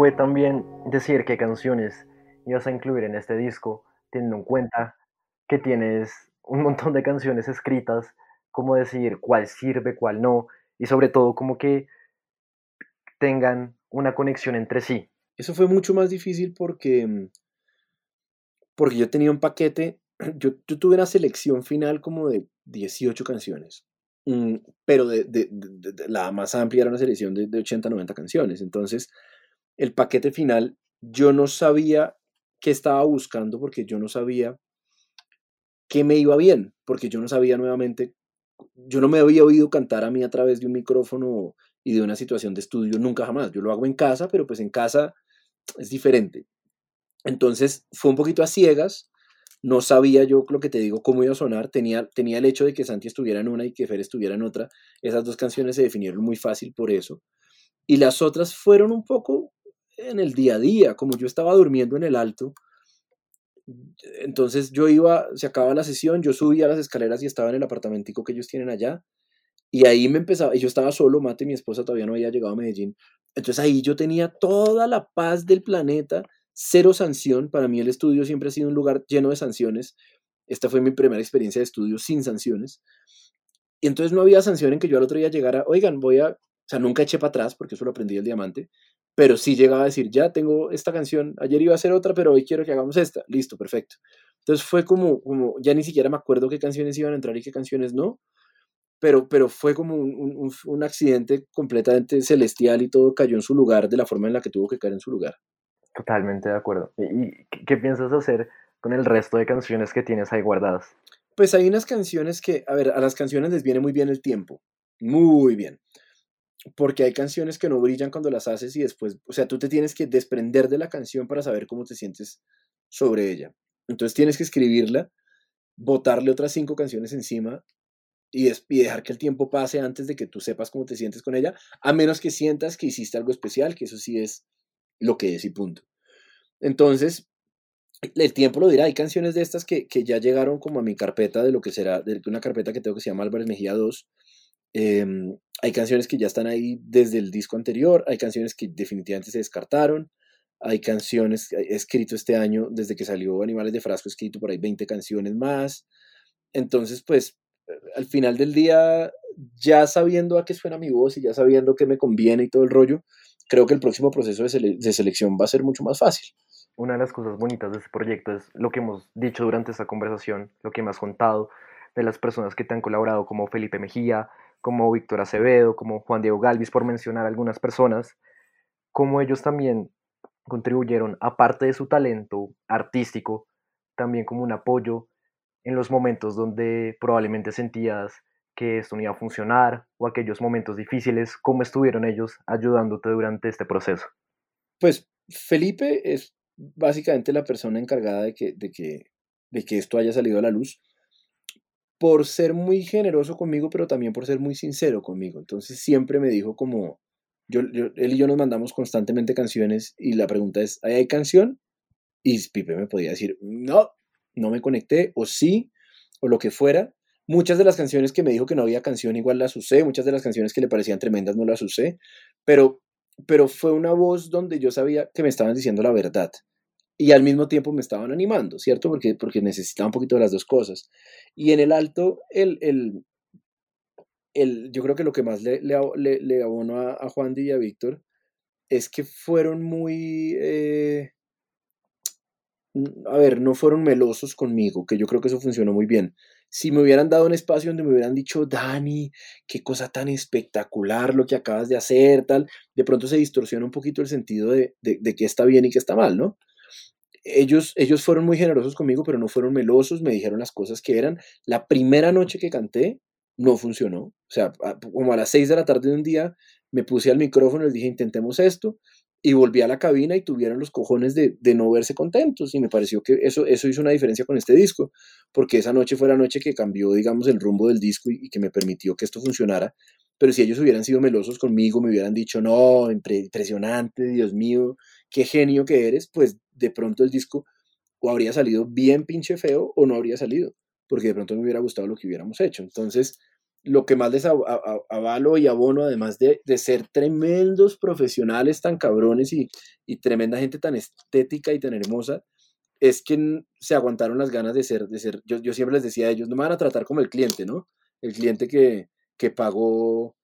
S4: Fue también decir qué canciones ibas a incluir en este disco, teniendo en cuenta que tienes un montón de canciones escritas, cómo decidir cuál sirve, cuál no, y sobre todo como que tengan una conexión entre sí?
S1: Eso fue mucho más difícil porque, porque yo tenía un paquete, yo, tuve una selección final como de 18 canciones, mm, pero la más amplia era una selección de, 80, 90 canciones. Entonces, el paquete final, yo no sabía qué estaba buscando porque yo no sabía qué me iba bien, porque yo no sabía nuevamente, yo no me había oído cantar a mí a través de un micrófono y de una situación de estudio nunca jamás. Yo lo hago en casa, pero pues en casa es diferente. Entonces fue un poquito a ciegas, no sabía yo lo que te digo, cómo iba a sonar, tenía, tenía el hecho de que Santi estuviera en una y que Fer estuviera en otra, esas dos canciones se definieron muy fácil por eso. Y las otras fueron un poco en el día a día, como yo estaba durmiendo en el alto, entonces yo iba, se acababa la sesión, yo subía las escaleras y estaba en el apartamentico que ellos tienen allá, y ahí me empezaba, y yo estaba solo, Mate, mi esposa todavía no había llegado a Medellín, entonces ahí yo tenía toda la paz del planeta, cero sanción, para mí el estudio siempre ha sido un lugar lleno de sanciones, esta fue mi primera experiencia de estudio sin sanciones, y entonces no había sanción en que yo al otro día llegara, oigan, voy a, o sea, nunca eché para atrás, porque eso lo aprendí el diamante, pero sí llegaba a decir, ya tengo esta canción, ayer iba a hacer otra, pero hoy quiero que hagamos esta, listo, perfecto. Entonces fue como, como ya ni siquiera me acuerdo qué canciones iban a entrar y qué canciones no, pero, pero fue como un, un, accidente completamente celestial y todo cayó en su lugar de la forma en la que tuvo que caer en su lugar.
S4: Totalmente de acuerdo. ¿Y qué piensas hacer con el resto de canciones que tienes ahí guardadas?
S1: Pues hay unas canciones que, a ver, a las canciones les viene muy bien el tiempo, muy bien porque hay canciones que no brillan cuando las haces y después, o sea, tú te tienes que desprender de la canción para saber cómo te sientes sobre ella. Entonces tienes que escribirla, botarle otras cinco canciones encima y, dejar que el tiempo pase antes de que tú sepas cómo te sientes con ella, a menos que sientas que hiciste algo especial, que eso sí es lo que es y punto. Entonces, el tiempo lo dirá, hay canciones de estas que, que ya llegaron como a mi carpeta de lo que será, de una carpeta que tengo que se llama Álvarez Mejía 2, Em, hay canciones que ya están ahí desde el disco anterior, hay canciones que definitivamente se descartaron, hay canciones, he escrito este año, desde que salió Animales de Frasco, he escrito por ahí 20 canciones más. Entonces, pues, al final del día, ya sabiendo a qué suena mi voz y ya sabiendo qué me conviene y todo el rollo, creo que el próximo proceso de, de selección va a ser mucho más fácil.
S4: Una de las cosas bonitas de este proyecto es lo que hemos dicho durante esta conversación, lo que me has contado de las personas que te han colaborado como Felipe Mejía, como Víctor Acevedo, como Juan Diego Galvis, por mencionar algunas personas, como ellos también contribuyeron, aparte de su talento artístico, también como un apoyo en los momentos donde probablemente sentías que esto no iba a funcionar o aquellos momentos difíciles, ¿cómo estuvieron ellos ayudándote durante este proceso?
S1: Pues Felipe es básicamente la persona encargada de que, de que, de que esto haya salido a la luz por ser muy generoso conmigo, pero también por ser muy sincero conmigo. Entonces siempre me dijo como, yo, él y yo nos mandamos constantemente canciones y la pregunta es, ¿hay canción? Y Pipe me podía decir, no, no me conecté, o sí, o lo que fuera. Muchas de las canciones que me dijo que no había canción igual las usé, muchas de las canciones que le parecían tremendas no las usé, pero, pero fue una voz donde yo sabía que me estaban diciendo la verdad y al mismo tiempo me estaban animando, ¿cierto? Porque, porque necesitaba un poquito de las dos cosas. Y en el alto, el, el, el yo creo que lo que más le, le, le, abono a, a, Juan y a Víctor es que fueron muy... Eh, a ver, no fueron melosos conmigo, que yo creo que eso funcionó muy bien. Si me hubieran dado un espacio donde me hubieran dicho, Dani, qué cosa tan espectacular lo que acabas de hacer, tal, de pronto se distorsiona un poquito el sentido de, de, de qué está bien y qué está mal, ¿no? Ellos, ellos fueron muy generosos conmigo, pero no fueron melosos, me dijeron las cosas que eran. La primera noche que canté no funcionó. O sea, como a las seis de la tarde de un día me puse al micrófono y les dije, intentemos esto. Y volví a la cabina y tuvieron los cojones de, no verse contentos. Y me pareció que eso, eso hizo una diferencia con este disco, porque esa noche fue la noche que cambió, digamos, el rumbo del disco y que me permitió que esto funcionara. Pero si ellos hubieran sido melosos conmigo, me hubieran dicho, no, impresionante, Dios mío, qué genio que eres, pues de pronto el disco o habría salido bien pinche feo o no habría salido, porque de pronto me hubiera gustado lo que hubiéramos hecho. Entonces, lo que más les avalo y abono, además de, ser tremendos profesionales tan cabrones y, tremenda gente tan estética y tan hermosa, es que se aguantaron las ganas de ser, de ser yo, yo siempre les decía a ellos, no me van a tratar como el cliente, ¿no? El cliente que, que pagó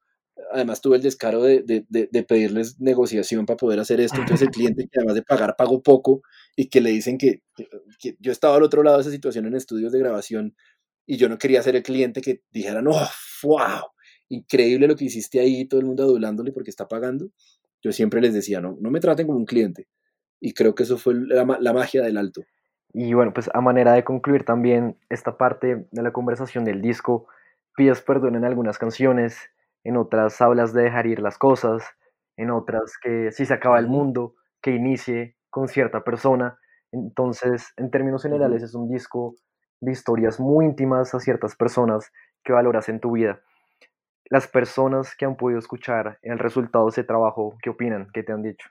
S1: además tuve el descaro de, de, pedirles negociación para poder hacer esto. Entonces el cliente que además de pagar pagó poco y que le dicen que, yo estaba al otro lado de esa situación en estudios de grabación y yo no quería ser el cliente que dijera, no, wow, increíble lo que hiciste ahí, todo el mundo adulándole porque está pagando. Yo siempre les decía, no, no me traten como un cliente. Y creo que eso fue la, la magia del alto.
S4: Y bueno, pues a manera de concluir también esta parte de la conversación del disco, pides perdón en algunas canciones, en otras hablas de dejar ir las cosas, en otras que si se acaba el mundo, que inicie con cierta persona. Entonces, en términos generales, es un disco de historias muy íntimas a ciertas personas que valoras en tu vida. Las personas que han podido escuchar el resultado de ese trabajo, ¿qué opinan? ¿Qué te han dicho?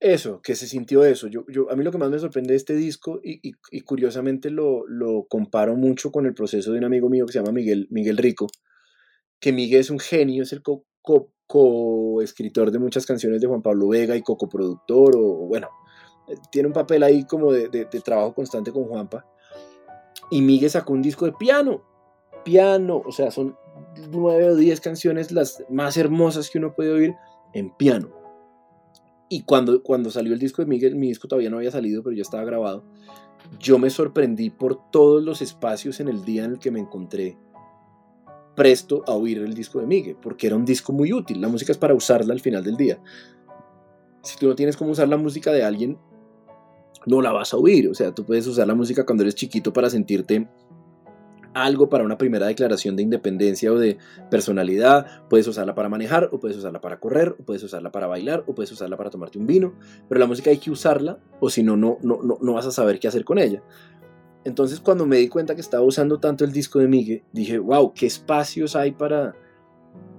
S1: Eso, que se sintió eso. Yo, yo, a mí lo que más me sorprende de este disco, y, y, curiosamente lo, lo, comparo mucho con el proceso de un amigo mío que se llama Miguel, Miguel Rico, que Miguel es un genio, es el co-escritor de muchas canciones de Juan Pablo Vega y co-productor, o bueno, eh, tiene un papel ahí como de, trabajo constante con Juanpa. Y Miguel sacó un disco de piano, piano, o sea, son nueve o diez canciones las más hermosas que uno puede oír en piano. Y cuando, cuando salió el disco de Miguel, mi disco todavía no había salido, pero ya estaba grabado, yo me sorprendí por todos los espacios en el día en el que me encontré presto a oír el disco de Miguel, porque era un disco muy útil. La música es para usarla al final del día. Si tú no tienes cómo usar la música de alguien, no la vas a oír. O sea, tú puedes usar la música cuando eres chiquito para sentirte algo para una primera declaración de independencia o de personalidad, puedes usarla para manejar, o puedes usarla para correr, o puedes usarla para bailar, o puedes usarla para tomarte un vino, pero la música hay que usarla, o si no, no, no, no vas a saber qué hacer con ella. Entonces cuando me di cuenta que estaba usando tanto el disco de Miguel, dije, wow, qué espacios hay para,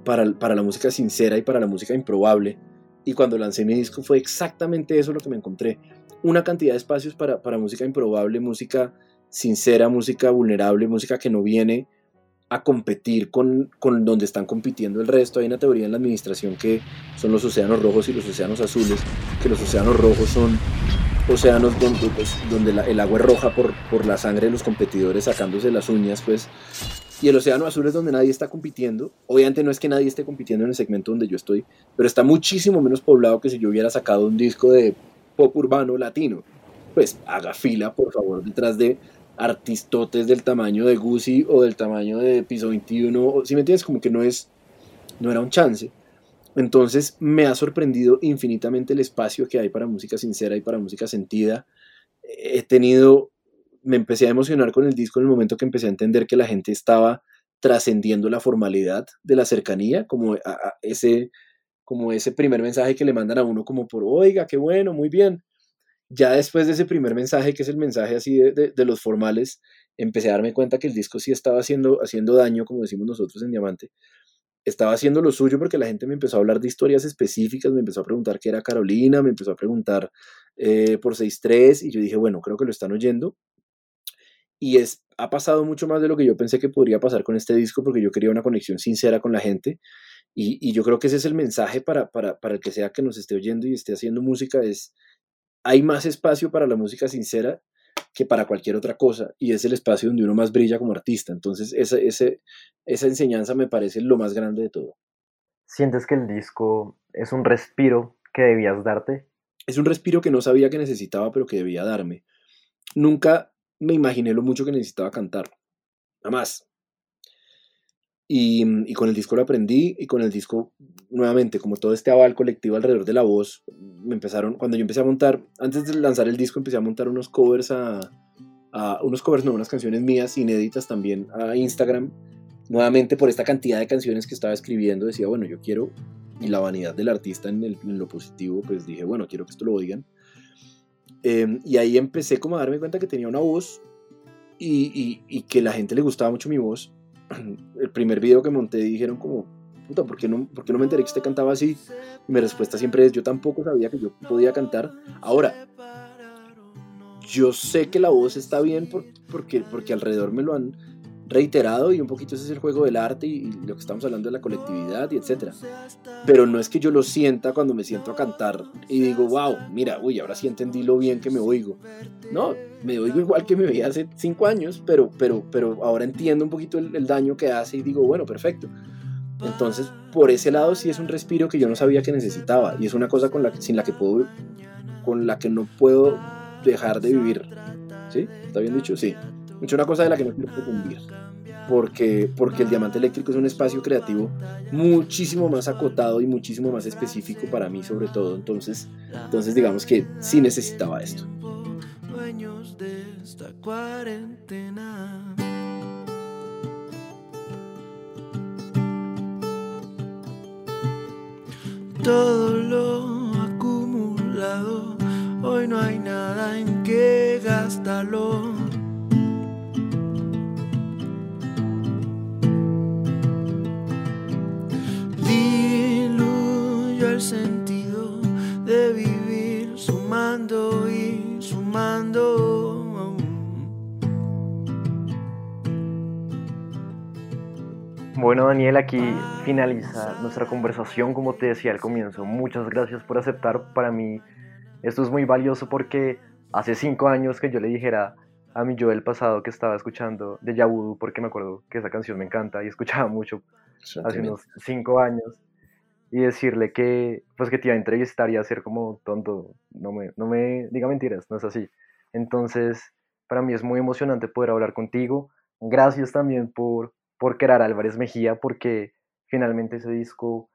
S1: para, para la música sincera y para la música improbable. Y cuando lancé mi disco fue exactamente eso lo que me encontré. Una cantidad de espacios para, para música improbable, música sincera, música vulnerable, música que no viene a competir con, con donde están compitiendo el resto. Hay una teoría en la administración que son los océanos rojos y los océanos azules, que los océanos rojos son océanos donde, pues, donde el agua es roja por, la sangre de los competidores sacándose las uñas, pues y el océano azul es donde nadie está compitiendo. Obviamente no es que nadie esté compitiendo en el segmento donde yo estoy, pero está muchísimo menos poblado que si yo hubiera sacado un disco de pop urbano latino. Pues haga fila, por favor, detrás de artistotes del tamaño de Gucci o del tamaño de Piso 21. Si me entiendes, como que no es, no era un chance. Entonces me ha sorprendido infinitamente el espacio que hay para música sincera y para música sentida. He tenido me empecé a emocionar con el disco en el momento que empecé a entender que la gente estaba trascendiendo la formalidad de la cercanía, como ese, como ese primer mensaje que le mandan a uno como por, oiga, qué bueno, muy bien. Ya después de ese primer mensaje, que es el mensaje así de, de, los formales, empecé a darme cuenta que el disco sí estaba haciendo, haciendo daño, como decimos nosotros en Diamante. Estaba haciendo lo suyo porque la gente me empezó a hablar de historias específicas, me empezó a preguntar qué era Carolina, me empezó a preguntar eh, por 6-3 y yo dije, bueno, creo que lo están oyendo, y es, ha pasado mucho más de lo que yo pensé que podría pasar con este disco porque yo quería una conexión sincera con la gente y, y yo creo que ese es el mensaje para, para, para, el que sea que nos esté oyendo y esté haciendo música, es hay más espacio para la música sincera que para cualquier otra cosa y es el espacio donde uno más brilla como artista. Entonces esa, ese, esa enseñanza me parece lo más grande de todo.
S4: ¿Sientes que el disco es un respiro que debías darte?
S1: Es un respiro que no sabía que necesitaba, pero que debía darme. Nunca me imaginé lo mucho que necesitaba cantar. Nada más. Y, y, con el disco lo aprendí y con el disco nuevamente, como todo este aval colectivo alrededor de la voz, me empezaron, cuando yo empecé a montar, antes de lanzar el disco empecé a montar unos covers a, unos covers, no, unas canciones mías inéditas también a Instagram. Nuevamente por esta cantidad de canciones que estaba escribiendo decía, bueno, yo quiero, y la vanidad del artista en, el, en lo positivo, pues dije, bueno, quiero que esto lo oigan. Em, y ahí empecé como a darme cuenta que tenía una voz y, y, que la gente le gustaba mucho mi voz. El primer video que monté dijeron como, puta, ¿por qué no, por qué no me enteré que usted cantaba así? Y mi respuesta siempre es, yo tampoco sabía que yo podía cantar. Ahora, yo sé que la voz está bien porque, porque alrededor me lo han reiterado y un poquito ese es el juego del arte y, lo que estamos hablando de la colectividad y etcétera. Pero no es que yo lo sienta cuando me siento a cantar y digo, wow, mira, uy, ahora sí entendí lo bien que me oigo. No, me oigo igual que me veía hace cinco años, pero, pero, pero ahora entiendo un poquito el, daño que hace y digo, bueno, perfecto. Entonces, por ese lado sí es un respiro que yo no sabía que necesitaba y es una cosa con la sin la que puedo, con la que no puedo dejar de vivir. ¿Sí? ¿Está bien dicho? Sí. Es una cosa de la que no quiero confundir. Porque, porque el diamante eléctrico es un espacio creativo muchísimo más acotado y muchísimo más específico para mí sobre todo. Entonces, entonces digamos que sí necesitaba esto.
S5: Todo lo acumulado, hoy no hay nada en que gastarlo
S4: Bueno, Daniel, aquí finaliza nuestra conversación. Como te decía al comienzo, muchas gracias por aceptar. Para mí, esto es muy valioso porque hace cinco años que yo le dijera a mi yo del pasado que estaba escuchando de Yabudu, porque me acuerdo que esa canción me encanta y escuchaba mucho hace unos cinco años y decirle que, pues que te iba a entrevistar y a ser como tonto, no me, no me diga mentiras, no es así. Entonces, para mí es muy emocionante poder hablar contigo. Gracias también por, por crear Álvarez Mejía, porque finalmente ese disco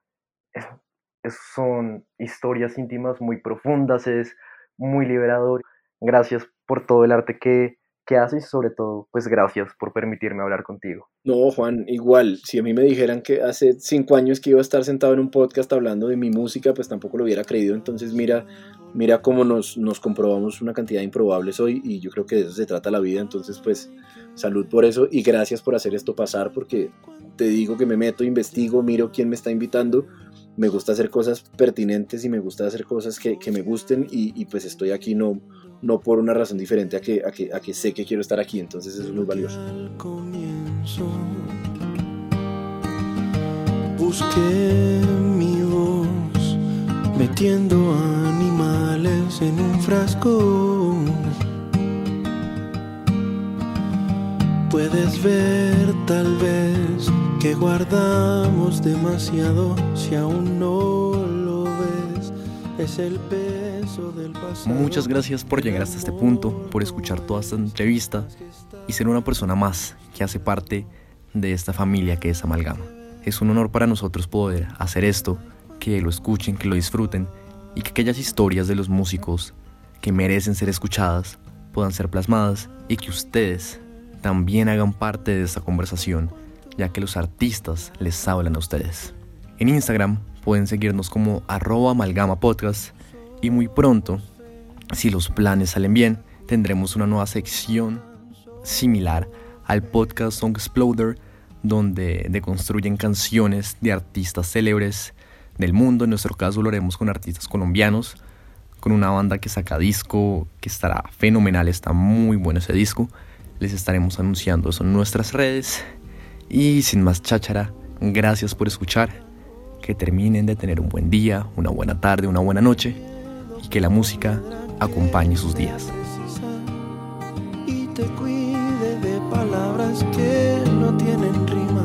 S4: son historias íntimas muy profundas, es muy liberador. Gracias por todo el arte que, ¿Qué haces sobre todo, pues gracias por permitirme hablar contigo.
S1: No, Juan, igual, si a mí me dijeran que hace cinco años que iba a estar sentado en un podcast hablando de mi música, pues tampoco lo hubiera creído. Entonces mira, mira cómo nos, nos comprobamos una cantidad de improbables hoy y yo creo que de eso se trata la vida. Entonces pues salud por eso y gracias por hacer esto pasar porque te digo que me meto, investigo, miro quién me está invitando. Me gusta hacer cosas pertinentes y me gusta hacer cosas que, que me gusten y, y pues estoy aquí no no por una razón diferente a que, a que, a que sé que quiero estar aquí, entonces eso es muy valioso.
S5: Busqué mi voz metiendo en un frasco. Puedes ver tal vez que guardamos demasiado si aún no lo ves. Es el peso del pasado.
S3: Muchas gracias por llegar hasta este punto, por escuchar toda esta entrevista y ser una persona más que hace parte de esta familia que es Amalgama. Es un honor para nosotros poder hacer esto, que lo escuchen, que lo disfruten y que aquellas historias de los músicos que merecen ser escuchadas puedan ser plasmadas y que ustedes también hagan parte de esta conversación, ya que los artistas les hablan a ustedes. En Instagram pueden seguirnos como arroba podcast y muy pronto, si los planes salen bien, tendremos una nueva sección similar al podcast Song Exploder, donde deconstruyen canciones de artistas célebres del mundo. En nuestro caso lo haremos con artistas colombianos, con una banda que saca disco, que estará fenomenal, está muy bueno ese disco. Les estaremos anunciando eso en nuestras redes. Y sin más cháchara, gracias por escuchar. Que terminen de tener un buen día, una buena tarde, una buena noche y que la música acompañe sus días.
S5: Y te cuide de palabras que no tienen rima.